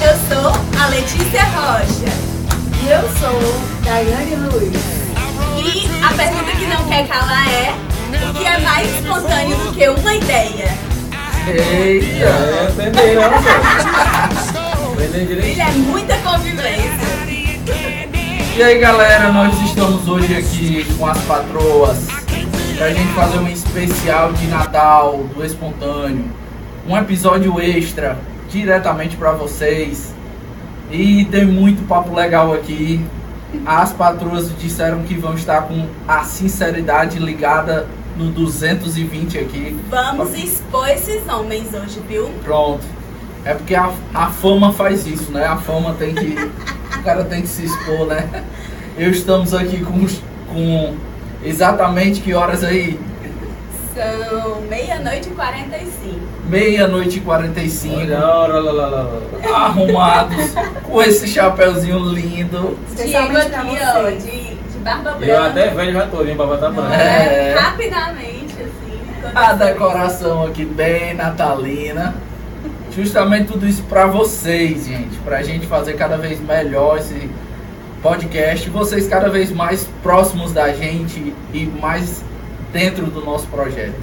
Eu sou a Letícia Rocha. E eu sou Daiane Luiz. E a pergunta que não quer calar é: o que é mais espontâneo do que uma ideia? Eita! É, entenderam, Entendem Ele direitinho. é muita convivência. E aí galera, nós estamos hoje aqui com as patroas pra gente fazer um especial de Natal do Espontâneo. Um episódio extra diretamente pra vocês. E tem muito papo legal aqui. As patroas disseram que vão estar com a sinceridade ligada no 220 aqui. Vamos expor esses homens hoje, viu? Pronto. É porque a, a fama faz isso, né? A fama tem que. o cara tem que se expor, né? Eu estamos aqui com, com exatamente que horas aí? São meia-noite e 45. Meia-noite e 45. Olha, olha, olha, olha, olha. Arrumados, com esse chapeuzinho lindo. Pra aqui, ó, de, de barba E eu branca. até velho já tô, hein, babata branca. É. Rapidamente, assim. A decoração aqui bem natalina. Justamente tudo isso pra vocês, gente. Pra gente fazer cada vez melhor esse podcast. Vocês cada vez mais próximos da gente e mais dentro do nosso projeto.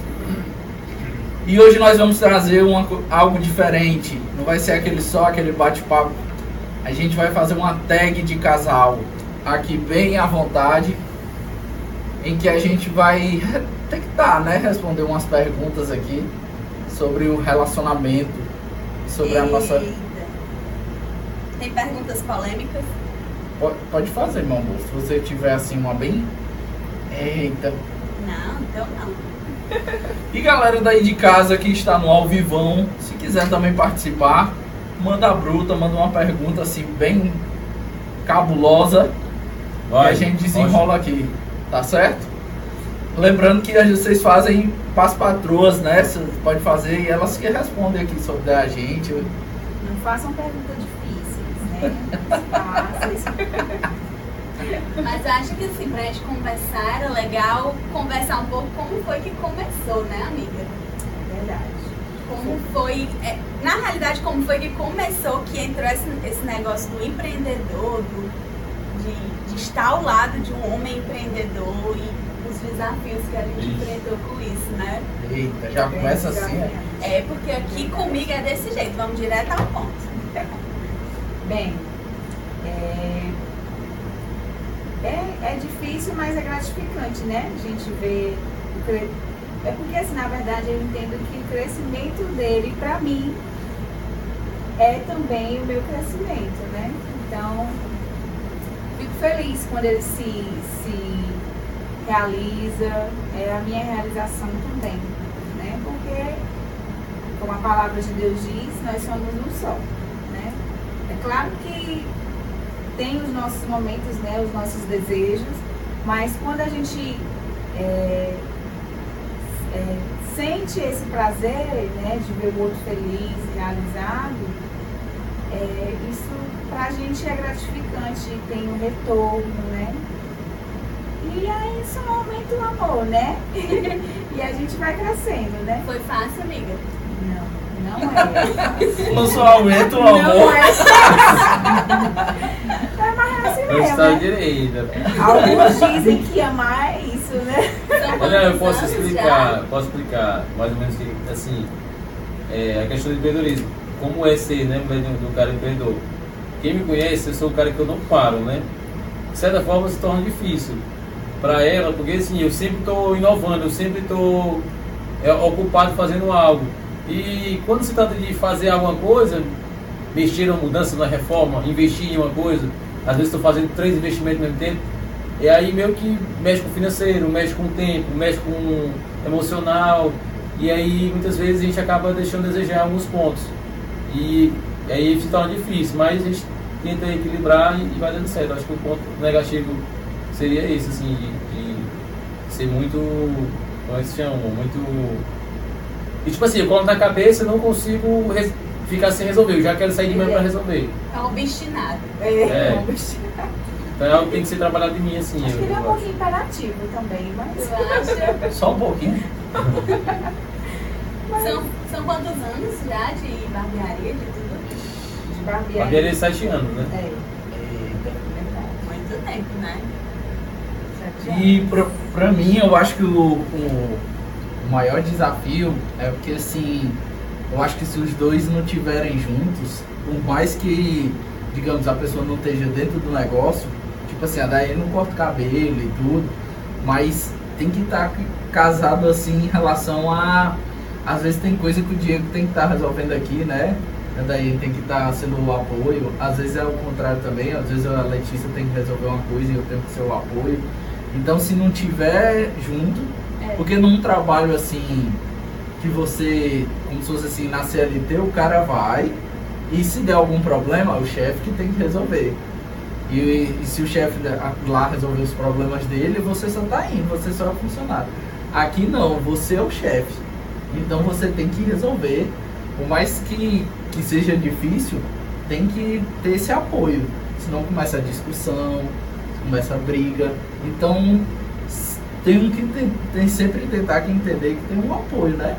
E hoje nós vamos trazer uma algo diferente. Não vai ser aquele só aquele bate-papo. A gente vai fazer uma tag de casal aqui bem à vontade, em que a gente vai tentar, né, responder umas perguntas aqui sobre o relacionamento, sobre a nossa. Eita. Tem perguntas polêmicas? Po- Pode fazer, meu amor. Se você tiver assim uma bem. Eita. Não, então não. E galera daí de casa que está no ao vivão, se quiser também participar, manda a bruta, manda uma pergunta assim bem cabulosa e Vai, a gente desenrola aqui, tá certo? Lembrando que vocês fazem para as patroas, né? Você pode fazer e elas que respondem aqui sobre a gente. Não façam perguntas difíceis, né? Fáceis. Mas eu acho que assim, pra gente conversar, era legal conversar um pouco como foi que começou, né, amiga? Verdade. Como foi, é, na realidade, como foi que começou, que entrou esse, esse negócio do empreendedor, do, de, de estar ao lado de um homem empreendedor e os desafios que a gente Isso. enfrentou com isso, né? Eita, já começa assim, é? É porque aqui comigo é desse jeito, vamos direto ao ponto. Bem, é, é, é difícil, mas é gratificante, né? A gente vê. É porque, assim, na verdade, eu entendo que o crescimento dele, pra mim, é também o meu crescimento, né? Então, fico feliz quando ele se, se realiza, é a minha realização também, né? Porque, como a palavra de Deus diz, nós somos um só, né? É claro que tem os nossos momentos, né, os nossos desejos, mas quando a gente é, é, sente esse prazer, né, de ver o outro feliz, realizado, é, isso pra gente é gratificante, tem um retorno, né? E aí isso aumenta o amor, né? e a gente vai crescendo, né? Foi fácil, amiga? Não, não é. Não só aumenta o Não amor. é fácil. É mais assim mesmo, né? direita. Alguns dizem que amar é isso, né? Olha, eu posso explicar, posso explicar mais ou menos que, assim, é, a questão do empreendedorismo. Como é ser, né, do cara empreendedor? Quem me conhece, eu sou o cara que eu não paro, né? De certa forma se torna difícil para ela, porque assim, eu sempre estou inovando, eu sempre estou é, ocupado fazendo algo. E quando se trata de fazer alguma coisa, mexer uma mudança, uma reforma, investir em uma coisa, às vezes estou fazendo três investimentos ao mesmo tempo, e aí meio que mexe com o financeiro, mexe com o tempo, mexe com o emocional, e aí muitas vezes a gente acaba deixando a desejar alguns pontos. E aí se torna difícil, mas a gente tenta equilibrar e vai dando certo. Acho que o ponto negativo seria esse, assim, de, de ser muito, como é que se chama? Muito. E tipo assim, eu coloco na cabeça e não consigo res- ficar sem resolver, eu já quero sair de manhã pra resolver. É um obstinado. É, É. um bichinho. Então é algo que tem que ser trabalhado em mim, assim. Acho que ele é eu um acho. pouquinho imperativo também, mas. Tu acha? Só um pouquinho. São, são quantos anos já de barbearia, de tudo? De barbearia. Barbearia de 7 anos, né? É, verdade. Muito tempo, né? Sete E anos. pra, pra mim, eu acho que o, o, o maior desafio é porque, assim, eu acho que se os dois não estiverem juntos, por mais que, digamos, a pessoa não esteja dentro do negócio, tipo assim, a daí não corta cabelo e tudo, mas tem que estar casado, assim, em relação a... Às vezes tem coisa que o Diego tem que estar resolvendo aqui, né? A daí tem que estar sendo o apoio. Às vezes é o contrário também. Às vezes a Letícia tem que resolver uma coisa e eu tenho que ser o apoio. Então, se não tiver junto. Porque num trabalho assim, que você, como se fosse assim, na CLT, o cara vai e se der algum problema, é o chefe que tem que resolver. E, e se o chefe lá resolver os problemas dele, você só tá indo, você só é funcionário. Aqui não, você é o chefe. Então você tem que resolver. Por mais que, que seja difícil, tem que ter esse apoio. Senão começa a discussão, começa a briga. Então tem que ter, tem sempre tentar que entender que tem um apoio, né?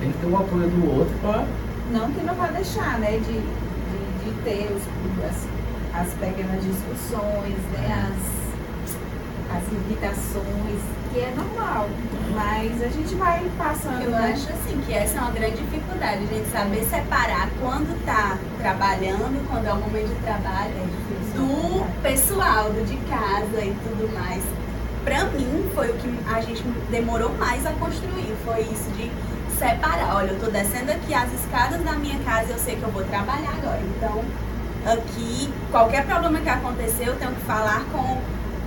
Tem que ter o apoio do outro para Não que não vai deixar, né, de, de, de ter os, as, as pequenas discussões, né, as, as irritações, que é normal. Mas a gente vai passando, Eu né? acho assim que essa é uma grande dificuldade, a gente saber separar quando tá trabalhando, quando é o momento de trabalho, É difícil. do pessoal, do de casa e tudo mais. Pra mim foi o que a gente demorou mais a construir, foi isso de separar. Olha, eu tô descendo aqui as escadas da minha casa, eu sei que eu vou trabalhar agora. Então, aqui, qualquer problema que acontecer, eu tenho que falar com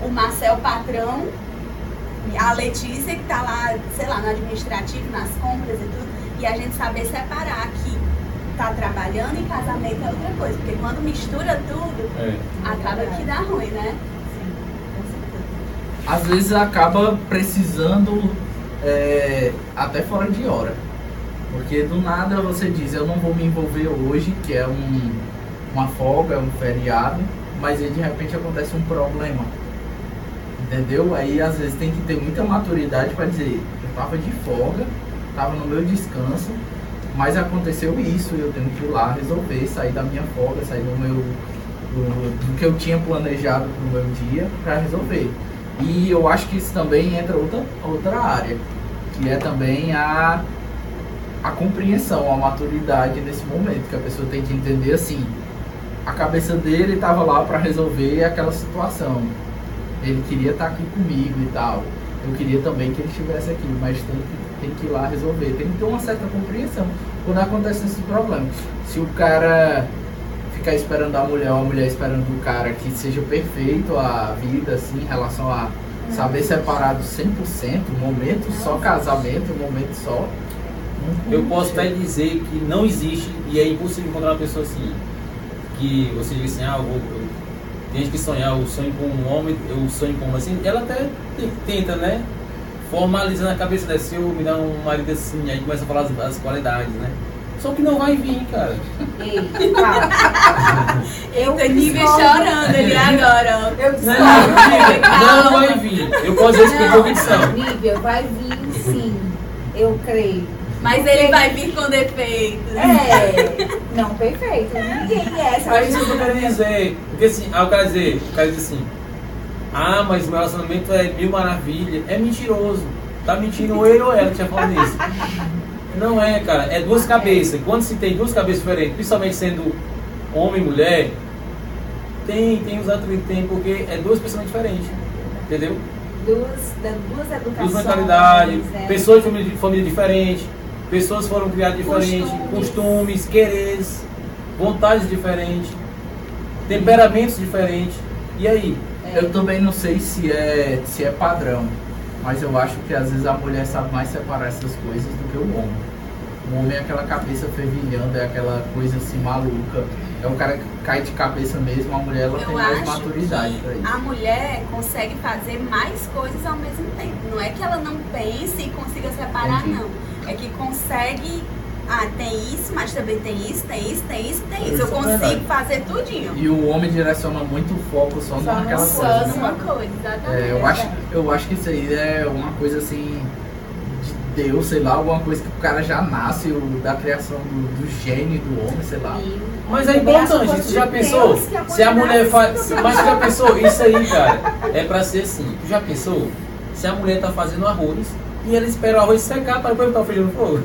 o Marcel patrão, a Letícia que tá lá, sei lá, no administrativo, nas compras e tudo, e a gente saber separar que tá trabalhando e casamento é outra coisa, porque quando mistura tudo, É. acaba que dá ruim, né? Às vezes acaba precisando é, até fora de hora. Porque do nada você diz, eu não vou me envolver hoje, que é um, uma folga, é um feriado, mas aí de repente acontece um problema. Entendeu? Aí às vezes tem que ter muita maturidade para dizer, eu tava de folga, tava no meu descanso, mas aconteceu isso, eu tenho que ir lá resolver, sair da minha folga, sair do meu do, do que eu tinha planejado pro meu dia para resolver. E eu acho que isso também entra outra, outra área, que é também a, a compreensão, a maturidade nesse momento, que a pessoa tem que entender assim, a cabeça dele estava lá para resolver aquela situação. Ele queria estar aqui comigo e tal. Eu queria também que ele estivesse aqui, mas tem que, tem que ir lá resolver. Tem que ter uma certa compreensão quando acontece esse problema. Se o cara ficar esperando a mulher ou a mulher esperando o cara que seja perfeito a vida, assim, em relação a saber separar do 100%, um momento só casamento, um momento só. Eu posso até dizer que não existe e é impossível encontrar uma pessoa assim. Que você diz assim, ah, eu vou, eu, tem gente que sonhar, eu sonho com um homem, eu sonho com uma assim, ela até te- tenta, né? Formaliza na cabeça dela, se eu me dar um marido assim, aí começa a falar as, as qualidades, né? Só que não vai vir, cara. Ei, calma. Eu Tem nível chorando ali agora. Eu Não, não, não vai vir. Eu posso dizer com convicção. Nível, vai vir sim. Eu creio. Mas ele vai vir com defeitos. É. Não, perfeito. Ninguém é essa. É isso que eu quero dizer. Porque assim, aí o cara dizer, o cara diz assim, ah, mas o meu relacionamento é mil maravilha. É mentiroso. Tá mentindo ou ele ou ela que tinha falado isso. Não é, cara, é duas cabeças. Quando se tem duas cabeças diferentes, principalmente sendo homem e mulher, tem, tem os atritos, tem, porque é duas pessoas diferentes. Entendeu? Duas, da- duas educações. Duas mentalidades, né? pessoas de família, de família diferente, pessoas foram criadas diferentes, Costumes. costumes, quereres, vontades diferentes, temperamentos diferentes. E aí? É. Eu também não sei se é, se é padrão, mas eu acho que às vezes a mulher sabe mais separar essas coisas do que o homem. O homem é aquela cabeça fervilhando, é aquela coisa assim maluca. É um cara que cai de cabeça mesmo, a mulher ela tem Eu mais acho maturidade pra isso. a mulher consegue fazer mais coisas ao mesmo tempo. Não é que ela não pense e consiga separar, Entendi. não. É que consegue. Ah, tem isso, mas também tem isso, tem isso, tem isso, tem isso. Eu Isso é consigo verdade. fazer tudinho. E o homem direciona muito o foco só, Só naquela Só coisa. numa né? coisa, exatamente. É, eu, acho, eu acho que isso aí é uma coisa assim de Deus, sei lá, alguma coisa que o cara já nasce, o, da criação do, do gene do homem, sei lá. Mas é importante, tu já pensou? Se a mulher faz. Mas tu já pensou? Isso aí, cara, é pra ser assim. Tu já pensou? Se a mulher tá fazendo arroz e ela espera o arroz secar para depois botar o feijão no fogo.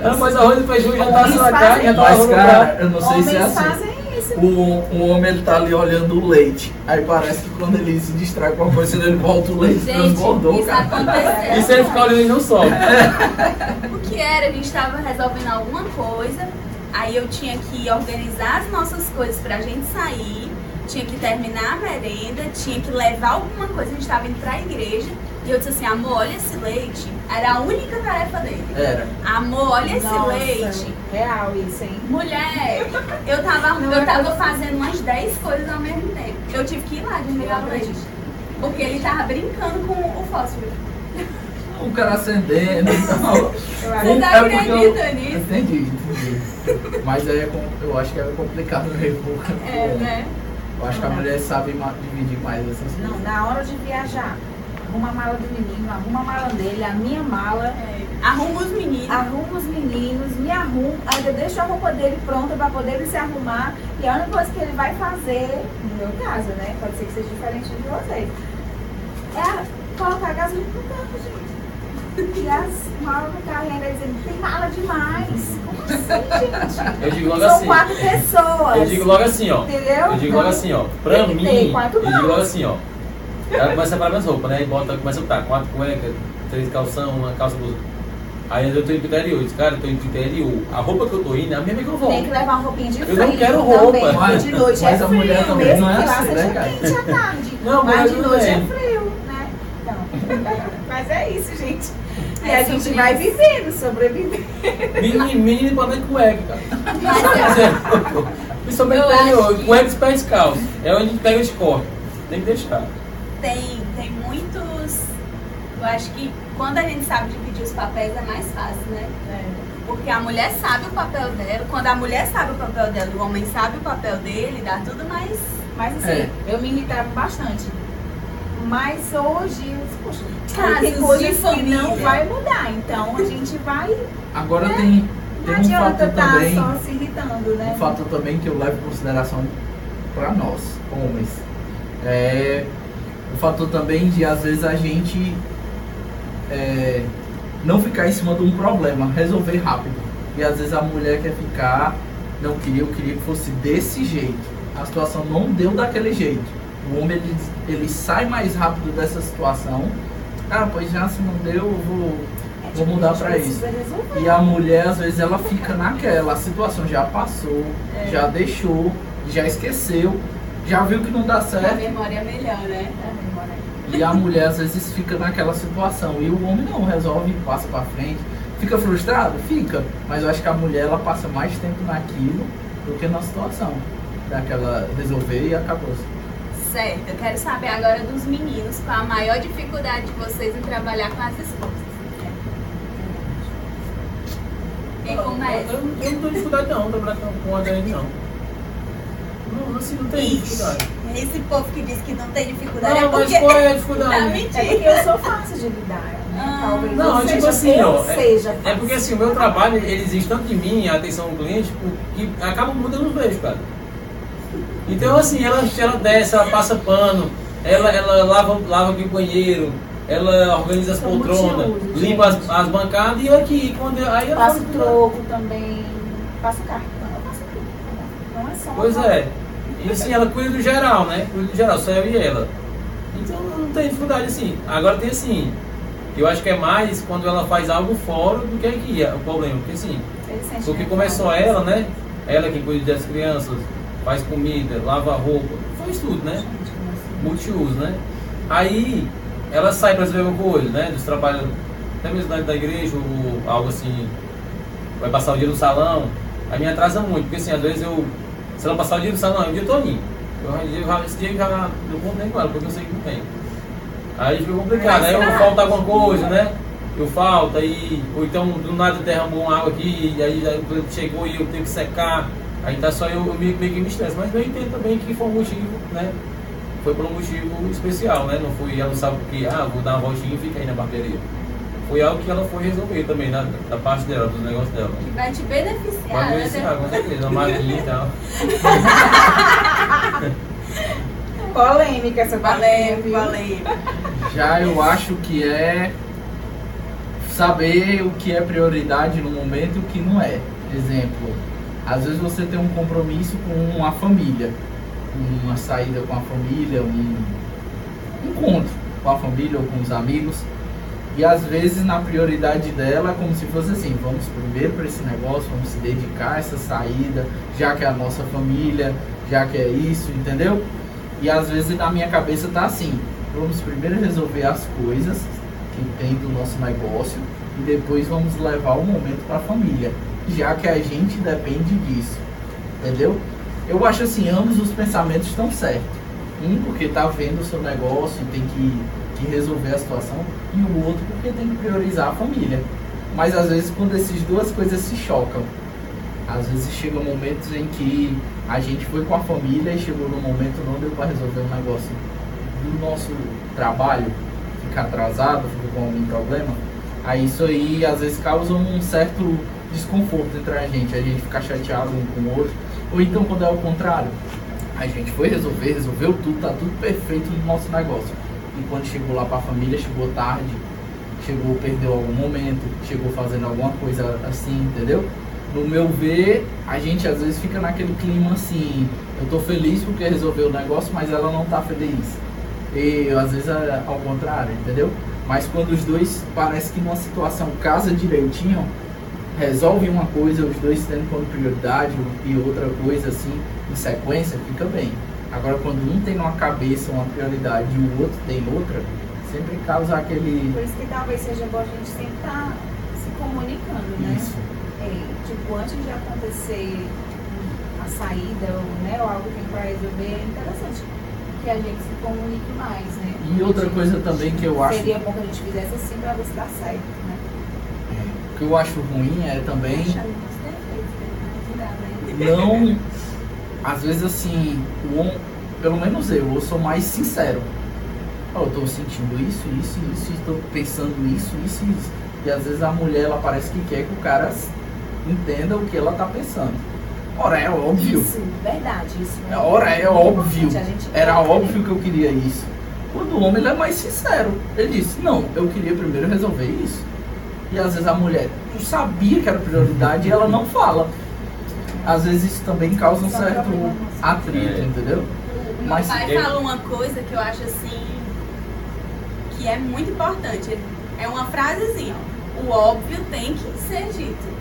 Ela faz arroz e o feijão já tá Homens sua carne, já tá Mas, no cara, eu não sei se é assim. O, o homem ele tá ali olhando o leite. Aí parece que quando ele se distrai com uma coisa, ele volta o leite Gente, transbordou, cara. aconteceu. E se ele ficar olhando, ele não sobe. O que era? A gente estava resolvendo alguma coisa, aí eu tinha que organizar as nossas coisas pra gente sair, tinha que terminar a merenda, tinha que levar alguma coisa, a gente estava indo pra igreja. E eu disse assim, amor, olha esse leite. Era a única tarefa dele. Era. Amor, olha esse Nossa, leite. Real isso, hein? Mulher, eu tava, Não eu tava fazendo umas 10 coisas ao mesmo tempo. Eu tive que ir lá desligar o leite. Porque ele tava brincando com o fósforo. O cara acendendo e tal. Eu Você tá É porque eu- acredita nisso? Entendi, entendi. Mas aí é eu acho que é complicado mesmo. porque É, né? Eu acho que a mulher sabe dividir mais essas Não, coisas. na hora de viajar, arruma a mala do menino, arruma a mala dele, a minha mala, É. Arruma os meninos. arruma os meninos, me arrumo, ainda deixo a roupa dele pronta para poder ele se arrumar. E a única coisa que ele vai fazer, no meu caso, né? Pode ser que seja diferente de vocês, é colocar gasolina no carro, gente. E as malas no carro e ainda dizendo, tem mala demais. Como assim, gente? Eu digo logo São assim. quatro pessoas. Eu digo logo assim, ó. Entendeu? Eu digo logo assim, ó. Pra mim, eu digo logo assim, ó. Ela começa a separar minhas roupas, né? E bota, começa a botar quatro cuecas, três calção, uma calça blusa. Aí eu tô indo pro interior. Eu disse, cara, eu tô indo pro interior. A roupa que eu tô indo é a mesma que eu volto. Tem que levar uma roupinha de Eu frio não quero também, roupa. porque Mas- de noite mas é a mulher frio, também mesmo não é que assim, né, cara? quente à tarde. Não, mas de noite bem. é frio, né? Então, mas é isso, gente. E É a gente sobre vai vivendo, sobrevivendo. Menino, menino pode nem cueca, cara. Eu- Principalmente Eu interior. Cueca e pés calços. É onde a gente pega e corre. Tem que deixar. Eu acho que quando a gente sabe dividir os papéis é mais fácil, né? Porque a mulher sabe o papel dela. Quando a mulher sabe o papel dela o homem sabe o papel dele, dá tudo mais. Mas assim, É. eu me irritava bastante. Mas hoje, poxa, Casos tem coisas que não vai mudar. Então a gente vai. Agora É. tem, Não tem um adianta fator estar também. só se irritando, né? Um fator também que eu levo em consideração para nós, homens. É o fator também de às vezes a gente é, não ficar em cima de um problema, resolver rápido. E às vezes a mulher quer ficar, não queria, eu queria que fosse desse jeito. A situação não deu daquele jeito. O homem ele, ele sai mais rápido dessa situação. Ah, pois já se não deu, eu vou, É vou tipo, mudar a pra isso. E a mulher, às vezes, ela fica naquela, a situação já passou, É. já deixou, já esqueceu, já viu que não dá A certo. memória é melhor, né? É. E a mulher, às vezes, fica naquela situação. E o homem não resolve, passa pra frente. Fica frustrado? Fica. Mas eu acho que a mulher, ela passa mais tempo naquilo do que na situação. Daquela resolver e acabou. Certo, eu quero saber agora dos meninos qual a maior dificuldade de vocês em trabalhar com as esposas. Quem Eu, começa? eu, eu não tenho dificuldade não, trabalhar com, com a DN não. Não, assim, não tem Ixi, dificuldade. esse povo que diz que não tem dificuldade é Não, mas porque. qual é a Tá dificuldade? É mentira. porque eu sou fácil de lidar. Né? Ah. Talvez Não, eu tipo assim, eu ó, é- seja É fácil. porque assim, o meu trabalho, ele exige tanto de mim, a atenção do cliente, que acaba mudando os beijos, cara. Então assim, ela, ela desce, ela passa pano, ela, ela lava, lava aqui o banheiro, ela organiza as poltronas, multiuso, limpa as, as bancadas e eu aqui, quando eu, aí ela Passo faz- troco também, passo cartão, eu passo tudo. Não é só Pois é. E assim, ela cuida do geral, né? Cuida do geral, só eu e ela. Então não tem dificuldade assim. Agora tem assim, eu acho que é mais quando ela faz algo fora do que aqui, é o problema. Porque assim, Porque começou ela, né? Ela que cuida das crianças, faz comida, lava roupa, faz tudo, né? Multiuso, né? Aí ela sai para fazer alguma coisa, né? Dos trabalhos, até mesmo da, da igreja, ou algo assim, vai passar o dia no salão, aí me atrasa muito, porque assim, às vezes eu, se ela passar o dia salão, é o dia todinho. Eu, eu, esse dia eu já não conto nem com ela, porque eu sei que não tem. Aí fica complicado, aí eu falta alguma coisa, né? Eu falto, aí, ou então do nada derramou uma água aqui, e aí cliente chegou e eu tenho que secar, aí tá só eu, eu meio, meio que me estresse, mas eu entendo também que foi um motivo, né? Foi por um motivo especial, né? Não foi ela não sabe porque, ah, vou dar uma voltinha e fica aí na barbearia. Foi algo que ela foi resolver também, na, da parte dela, dos negócios dela. Que vai te beneficiar. Vai né? beneficiar, com certeza, uma maquinha e tal. Polêmica essa Valeu, viu? valeu. Já eu acho que é saber o que é prioridade no momento e o que não é. Exemplo, às vezes você tem um compromisso com uma família, uma saída com a família, um encontro com a família ou com os amigos. E às vezes na prioridade dela como se fosse assim, vamos primeiro para esse negócio, vamos se dedicar a essa saída, já que é a nossa família, já que é isso, entendeu? E às vezes na minha cabeça tá assim, vamos primeiro resolver as coisas que tem do nosso negócio e depois vamos levar o momento para a família, já que a gente depende disso, entendeu? Eu acho assim, ambos os pensamentos estão certos. Um porque tá vendo o seu negócio e tem que, que resolver a situação, e o outro porque tem que priorizar a família. Mas às vezes quando essas duas coisas se chocam, às vezes chegam momentos em que a gente foi com a família e chegou no momento não deu para resolver um negócio do nosso trabalho, fica atrasado, fica com algum problema. Aí isso aí às vezes causa um certo desconforto entre a gente, a gente ficar chateado um com o outro. Ou então quando é o contrário, a gente foi resolver, resolveu tudo, tá tudo perfeito no nosso negócio. E quando chegou lá para a família, chegou tarde, chegou, perdeu algum momento, chegou fazendo alguma coisa assim, entendeu? No meu ver, a gente às vezes fica naquele clima assim, eu tô feliz porque resolveu o negócio, mas ela não tá feliz. E às vezes é ao contrário, entendeu? Mas quando os dois parece que numa situação casa direitinho, resolve uma coisa, os dois tendo como prioridade e outra coisa assim, em sequência, fica bem. Agora quando um tem uma cabeça uma prioridade e o outro tem outra, sempre causa aquele. Por isso que talvez seja bom a gente sempre estar se comunicando, né? Isso. É, tipo, antes de acontecer a saída ou, né, ou algo que para resolver, é interessante que a gente se comunique mais, né? E outra coisa também que eu acho Seria bom que a gente fizesse assim para ver se dá certo, né? que eu acho ruim é também né? Não né? não. Às vezes assim, o pelo menos eu, eu sou mais sincero. Ó, eu tô sentindo isso, isso, isso, estou pensando isso, isso, isso. E às vezes a mulher ela parece que quer que o cara entenda o que ela tá pensando. Ora, é óbvio. Isso, verdade, isso. Ora, é óbvio. Era óbvio que eu queria isso. Quando o homem ele é mais sincero. Ele disse, não, eu queria primeiro resolver isso. E às vezes a mulher eu sabia que era prioridade e ela não fala. Às vezes isso também causa um certo atrito, É. entendeu? O meu Mas pai eu- fala uma coisa que eu acho assim que é muito importante. É uma frasezinha, ó. O óbvio tem que ser dito.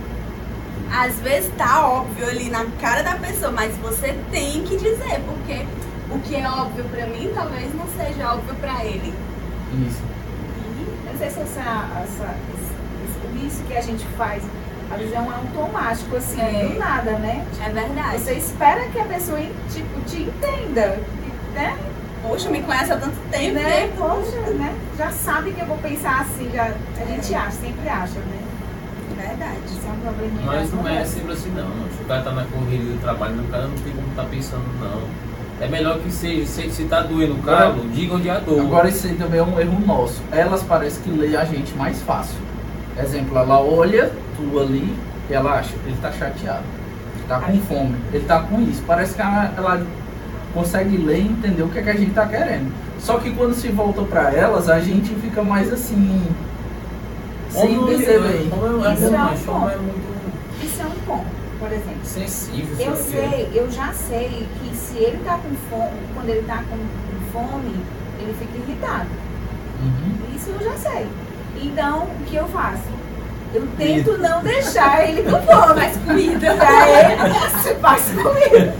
Às vezes tá óbvio ali na cara da pessoa, mas você tem que dizer, porque o que é óbvio pra mim talvez não seja óbvio pra ele. Isso. Eu não sei se essa, essa, esse- isso que a gente faz, a visão é automático, assim, É. do nada, né? É verdade. Você espera que a pessoa tipo, te entenda, né? Poxa, me conhece há tanto tempo, né? né? Poxa, né? Já sabe que eu vou pensar assim, já, a gente acha, sempre acha, né? Verdade. Isso é um probleminha. Mas da não é sempre assim não. Se o cara tá na corrida do trabalho, o cara não tem como estar pensando não. É melhor que seja, se, se tá doendo o calo, diga onde é a dor. Agora isso aí também é um erro nosso. Elas parecem que lê a gente mais fácil. Exemplo, ela olha tu ali e ela acha, ele tá chateado. Ele tá com fome. Ele tá com isso. Parece que ela, ela consegue ler e entender o que, é que a gente tá querendo. Só que quando se volta pra elas, a gente fica mais assim. Sem Homem- perceber. é Isso muito é um é ponto. Isso é um ponto, por exemplo. sensível. Eu sei, eu já sei que se ele tá com fome, quando ele tá com fome, ele fica irritado. Uhum. Isso eu já sei. Então, o que eu faço? Eu tento não deixar ele com fome. Faz comida. Pra ele, se faz comida.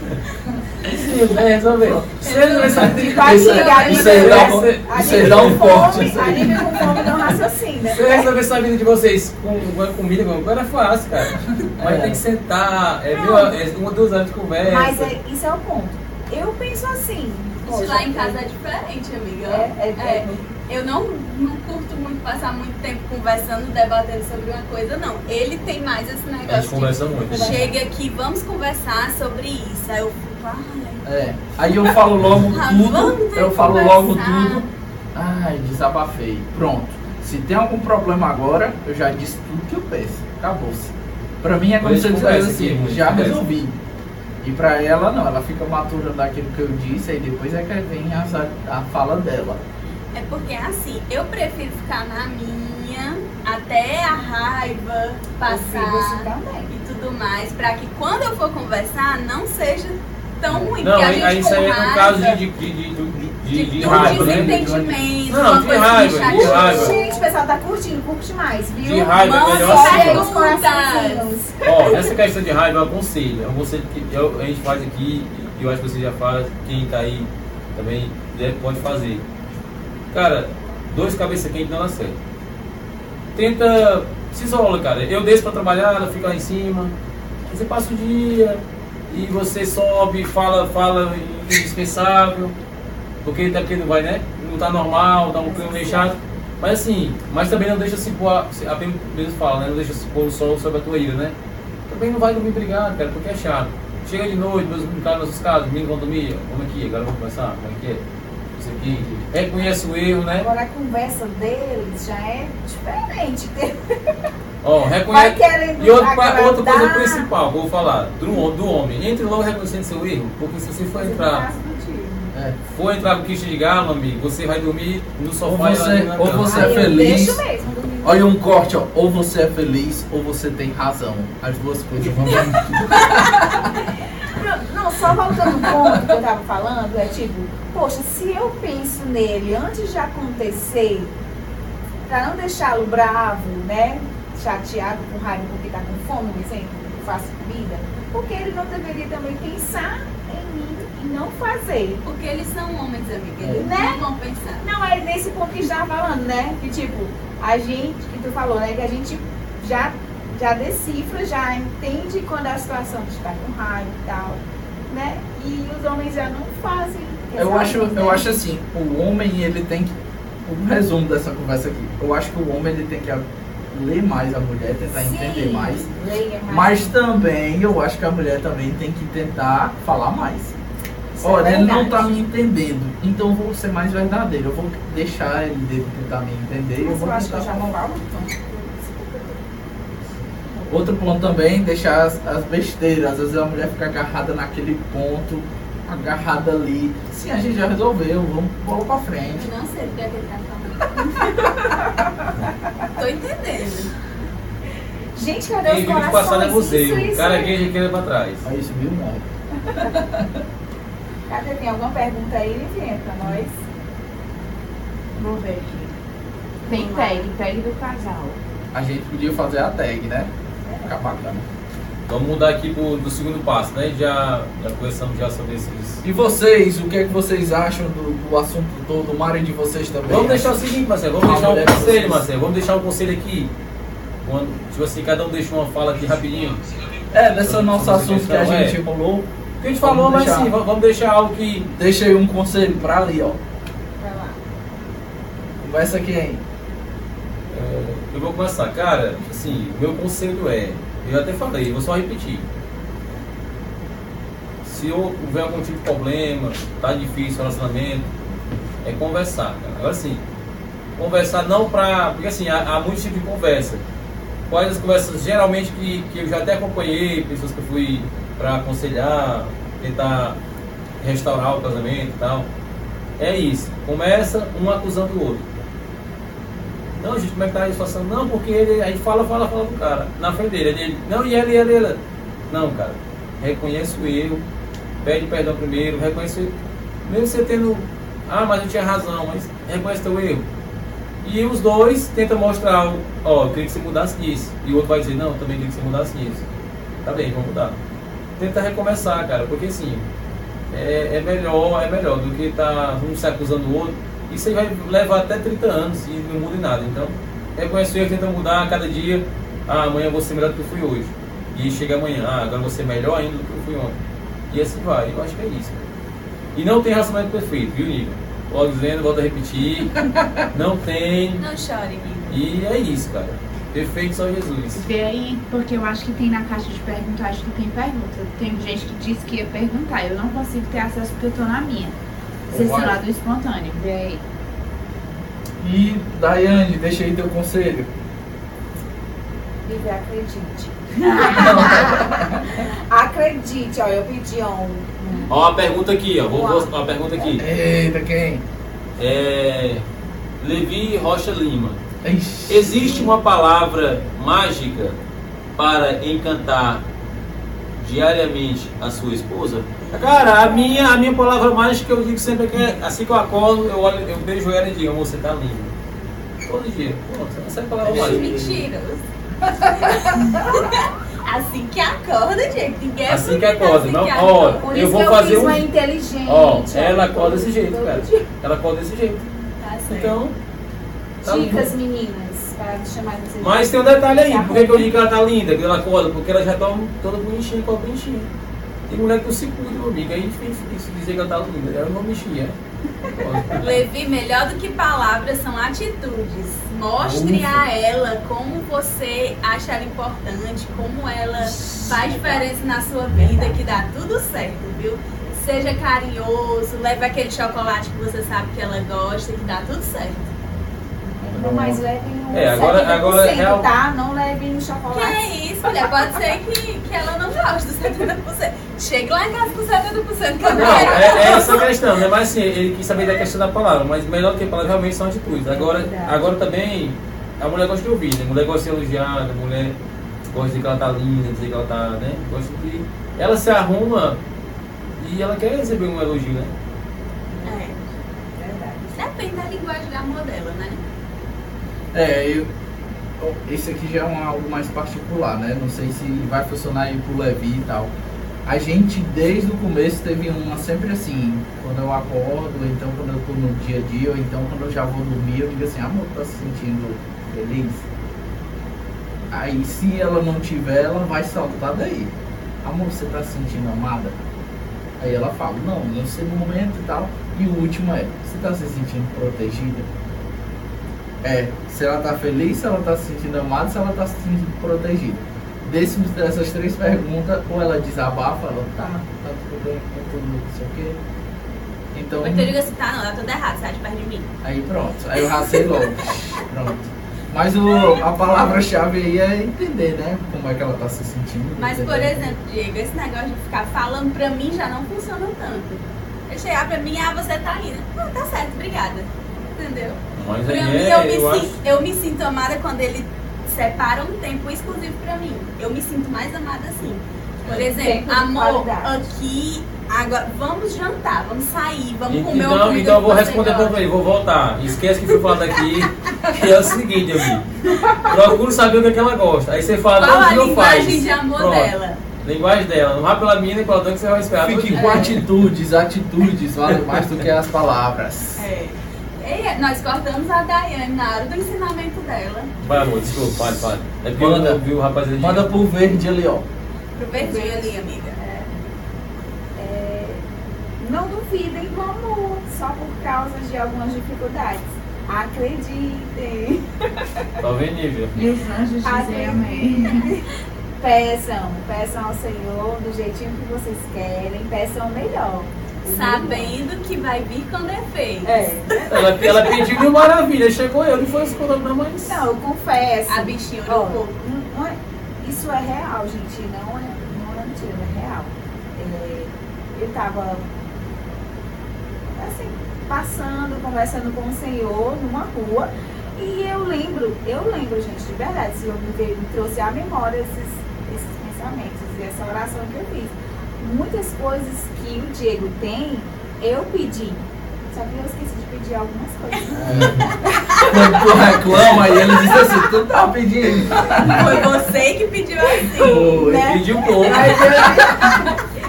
Sim, vai resolver. Se ele não sabe De barriga, isso aí dá um- isso dá um corte. Alívio com fome não raciocina. Se ele resolver essa vida de vocês com, com a comida, com agora é fácil, cara. Mas É. tem que sentar, é, viu, é uma, duas horas de conversa. Mas é, isso é o ponto. Eu penso assim. Isso lá em casa é diferente, amiga. É, é, é. Eu não, não curto muito passar muito tempo conversando, debatendo sobre uma coisa, não. Ele tem mais esse A gente negócio conversa de muito. chega aqui, vamos conversar sobre isso. Aí eu fico, ai, É. Aí eu falo logo Ah, tudo. Eu falo logo tudo. Ai, desabafei. Pronto. Se tem algum problema agora, eu já disse tudo que eu penso. Acabou-se. Pra mim é como se eu dissesse assim, já conversa. resolvi. E pra ela não, ela fica maturando daquilo que eu disse, aí depois é que vem a, a fala dela. É porque assim, eu prefiro ficar na minha até a raiva passar e tudo mais, pra que quando eu for conversar não seja tão ruim. Não, a aí, gente aí isso com aí é no raiva, caso de, de, de, de, de, de, de, um raiva, né? desentendimento, Não, uma de coisa raiva, de raiva. Gente, o pessoal tá curtindo, curte mais, viu? De raiva é Manda melhor assim, ó. nessa questão de raiva, eu aconselho. É um conselho que eu- a gente faz aqui, e eu acho que você já faz, quem tá aí também deve- pode fazer. Cara, dois cabeça quente não dá certo. Tenta, se isola, cara. Eu desço pra trabalhar, ela fica lá em cima. Você passa o dia e você sobe, fala, fala indispensável. Porque porque não vai, né? Não tá normal, tá um clima meio chato. Mas assim, mas também não deixa se pôr, a Bíblia fala, né? Não deixa se pôr o sol sobre a tua ira, né? Também não vai dormir brigado, cara, porque é chato. Chega de noite, meus brincados nas suas casas, domingo vão dormir, vamos aqui, agora vamos começar, como é que é? Aqui, reconhece o erro, né? Agora a conversa deles já é diferente. Ó, Vai reconhece. E outra, agradar. outra coisa principal, vou falar, do, do homem, entre logo reconhecendo seu erro, porque se você for entrar, É. for entrar com quiche de galo, amigo, você vai dormir no Ou sofá e lá você, ou você é feliz. mesmo. Olha um corte, ó. Ou você é feliz ou você tem razão. As duas coisas vão. Não, não, só voltando no ponto que eu tava falando, é tipo, poxa, se eu penso nele antes de acontecer, pra não deixá-lo bravo, né? Chateado, com raiva porque tá com fome, um exemplo, eu faço comida, porque ele não deveria também pensar em mim e não fazer. Porque eles são homens, amiga. Eles Né? não vão pensar. Não, é nesse ponto que a gente tava falando, né? Que tipo, a gente, que tu falou, né? Que a gente já, já decifra, já entende quando a situação está com raiva e tal, né? E os homens já não fazem. Eu acho, eu acho assim, o homem ele tem que. Um resumo dessa conversa aqui. Eu acho que o homem ele tem que ler mais a mulher, tentar Sim, entender mais. mais. Mas também eu acho que a mulher também tem que tentar falar mais. Isso é Olha, ele não verdade. tá me entendendo, então eu vou ser mais verdadeiro. Eu vou deixar ele tentar me entender. Eu Mas vou eu acho que eu já falo tanto. Outro ponto também, deixar as, as besteiras. Às vezes a mulher fica agarrada naquele ponto, agarrada ali. Sim, a gente já resolveu, vamos bola pra frente. Eu não sei o que é que ele tá falando. Tô entendendo. Gente, cadê os de passar é corações? museu. Isso, isso, cara gay já quer pra trás. Aí isso viu, não. Cadê? Tem alguma pergunta aí, Livinha, pra nós? Vamos ver aqui. Tem tag, tag do casal. A gente podia fazer a tag, né? Bacana. Vamos mudar aqui pro, do segundo passo, né? Já, já conversamos já sobre esses. E vocês, o que é que vocês acham do, do assunto todo? O Mário de vocês também? Vamos deixar o seguinte, Marcelo, vamos deixar um conselho. Marcelo. Vamos deixar um conselho aqui. Quando, tipo assim, cada um deixa uma fala aqui rapidinho. É, desse nosso Sobre assunto que a gente é. rolou. O que a gente falou, Vamos mas deixar. sim, vamos vamos deixar algo que. Deixa aí um conselho pra ali, ó. Vai lá. Conversa aqui, hein? É, eu vou começar. Cara, assim, meu conselho é. Eu até falei, vou só repetir. Se houver algum tipo de problema, tá difícil o relacionamento, é conversar, cara. Agora sim, conversar não pra. Porque assim, há, há muitos tipos de conversa. Quais as conversas geralmente que, que eu já até acompanhei, pessoas que eu fui pra aconselhar, tentar restaurar o casamento e tal. É isso. Começa um acusando o outro. Não, gente, como é que tá a situação? Não, porque ele, a gente fala, fala, fala do cara. Na frente dele, ele, não, e ele, ele, ele. Não, cara. Reconhece o erro, pede perdão primeiro, reconhece. Mesmo você tendo, ah, mas eu tinha razão, mas reconhece teu erro. E os dois tentam mostrar, ó, eu queria que você mudasse nisso. E o outro vai dizer, não, eu também queria que você mudasse nisso. Tá bem, vamos mudar. Tenta recomeçar, cara, porque assim, é, é melhor, é melhor do que tá um se acusando o outro. Isso aí vai levar até 30 anos e não muda em nada. Então, reconhece o erro, tenta mudar a cada dia. Ah, amanhã eu vou ser melhor do que eu fui hoje. E chega amanhã, ah, agora eu vou ser melhor ainda do que eu fui ontem. E assim vai, eu acho que é isso. E não tem relacionamento perfeito, viu, Nico? Logo dizendo, volto a repetir, não tem. Não chore, amigo. E é isso, cara. Perfeito só Jesus. Vê aí, porque eu acho que tem na caixa de perguntas, acho que tem pergunta. Tem gente que disse que ia perguntar. Eu não consigo ter acesso porque eu tô na minha. Vai. Selecionado espontâneo. Vê aí. E Daiane, deixa aí teu conselho. Viver, acredite. acredite, ó, eu pedi um. Ó, a pergunta aqui, ó. Vou, vou, ó, a pergunta aqui. Eita, quem? É. Levi Rocha Lima. Ixi. Existe uma palavra mágica para encantar diariamente a sua esposa? Cara, a minha, a minha palavra mágica eu digo sempre que é, assim que eu acordo, eu olho, eu beijo ela e digo, amor, você tá linda. Todo dia. Pronto, essa é a palavra mágica. Mentira. assim que acorda, gente. Ninguém é Assim que acorda, assim não? que Ó. Por Eu vou que eu fazer um- uma inteligente. Ó, ela acorda desse jeito, Todo cara. dia. Ela acorda desse jeito. Tá certo. Então, tá Dicas, lindo. meninas, para chamar vocês. Mas tem um detalhe aí, Se por que, que eu digo que ela tá linda, que ela acorda? Porque ela já tá toda bonitinha, com a bonitinha. Tem mulher que não se cuida, meu amigo, é difícil dizer que ela tá linda, ela não mexia. Levi, melhor do que palavras são atitudes. Mostre Ufa. a ela como você acha ela importante, como ela faz diferença na sua vida, que dá tudo certo, viu? Seja carinhoso, leve aquele chocolate que você sabe que ela gosta, que dá tudo certo. Não, mas levem um É, agora- 70%, agora, real- tá? Não levem um Que chocolate. é isso, mulher? Pode ser que, que ela não goste dos 70%. Chegue lá em casa com 70% que Não, não é, é essa a questão, né? Mas assim, ele quis saber da questão da palavra, mas melhor do que a palavra realmente são atitudes. Agora, agora também, a mulher gosta de ouvir, né? A mulher gosta de ser elogiada, a mulher gosta de dizer que ela tá linda, dizer que ela tá, né? Gosta de. Ela se arruma e ela quer receber um elogio, né? É, Verdade. depende da linguagem de amor dela, né? É, eu, esse aqui já é um, algo mais particular, né? Não sei se vai funcionar aí pro Levi e tal. A gente, desde o começo, teve uma sempre assim, quando eu acordo, ou então quando eu tô no dia a dia, ou então quando eu já vou dormir, eu digo assim, amor, tá se sentindo feliz? Aí, se ela não tiver, ela vai saltar daí. Amor, você tá se sentindo amada? Aí ela fala, não, não sei no momento e tal. E o último é, você tá se sentindo protegida? É, se ela tá feliz, se ela tá se sentindo amada, se ela tá se sentindo protegida. Desses, dessas três perguntas, ou ela desabafa, ela tá, tá tudo bem, tá tudo não sei o quê. Então, então eu digo assim, tá, não, tá tudo errado, sai de perto de mim. aí pronto, aí eu racei logo. pronto. Mas o, a palavra-chave aí é entender, né? Como é que ela tá se sentindo. Mas, por exemplo, Diego, esse negócio de ficar falando pra mim já não funciona tanto. Ele chegar pra mim, ah, você tá linda. Ah, tá certo, obrigada. Entendeu? Mas Pra aí mim, é, eu, me eu sin- acho. eu me sinto amada quando ele separa um tempo exclusivo pra mim. Eu me sinto mais amada assim. Por exemplo, amor, qualidade. aqui, agora, vamos jantar, vamos sair, vamos comer uma Então, comida então eu vou responder pra ele, vou voltar. Esquece que fui falando aqui, que é o seguinte, amigo. Procuro saber o que, é que ela gosta. Aí você fala, Qual não, a não linguagem faz. de amor Pronto. dela? Linguagem dela. Não vá pela mina e pela dor que você vai esperar. Fique com dia. atitudes, atitudes valem mais do que as palavras. É. E nós cortamos a Daiane na hora do ensinamento dela. Vai, amor, desculpa, pare, pare. É porque Manda. eu vi o rapaz ali. Manda pro verde ali, ó. Pro verdinho ali, amiga. É, não duvidem do amor, só por causa de algumas dificuldades. Acreditem. Tá vendo, Nívia? E os anjos dizem amém. Peçam, peçam ao Senhor do jeitinho que vocês querem, peçam o melhor. O Sabendo que vai vir com defeito. É. Ela, ela pediu mil maravilhas, chegou eu, não foi quando não, mas. Não, eu confesso. A bichinha olhou um pouco. não- não é- isso é real, gente. Não é, não é mentira, é real. É, eu tava assim, passando, conversando com o Senhor numa rua. E eu lembro, eu lembro, gente, de verdade, se eu me, veio- me trouxe à memória esses, esses pensamentos e essa oração que eu fiz. Muitas coisas que o Diego tem, eu pedi. Só que eu esqueci de pedir algumas coisas. Quando tu reclama, e ele diz assim, tu tá pedindo. Foi você que pediu assim. Foi. né? Pediu pouco. Eu-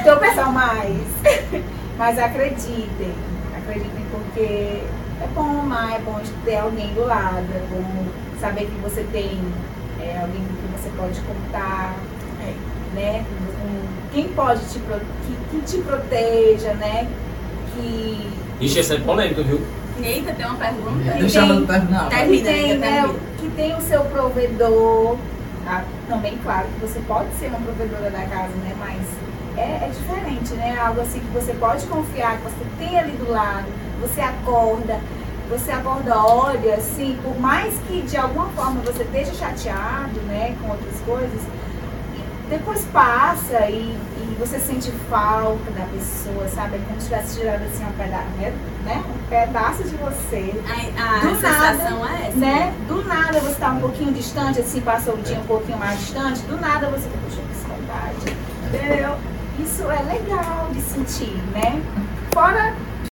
Então, pessoal, mais. Mas acreditem. Acreditem porque é bom amar, é bom ter alguém do lado, é bom saber que você tem é, alguém com quem você pode contar, É. né? Quem pode te, que, que te proteja, né? Que, Ixi, essa é polêmica, viu? Eita, tem uma pergunta? Deixa ela terminar. que Termina, tem, amiga, né, que tem o seu provedor. Ah, também, claro, que você pode ser uma provedora da casa, né? Mas é, é diferente, né? Algo assim que você pode confiar, que você tem ali do lado, você acorda você aborda ódio, assim, por mais que de alguma forma você esteja chateado, né, com outras coisas, depois passa e, e você sente falta da pessoa, sabe? É como se tivesse tirado assim um pedaço, né? Um pedaço de você. A, a Do sensação é essa. Né? Do nada você tá um pouquinho distante, assim, passou o dia um pouquinho mais distante, do nada você fica, puxa, que saudade. Entendeu? Isso é legal de sentir, né? Fora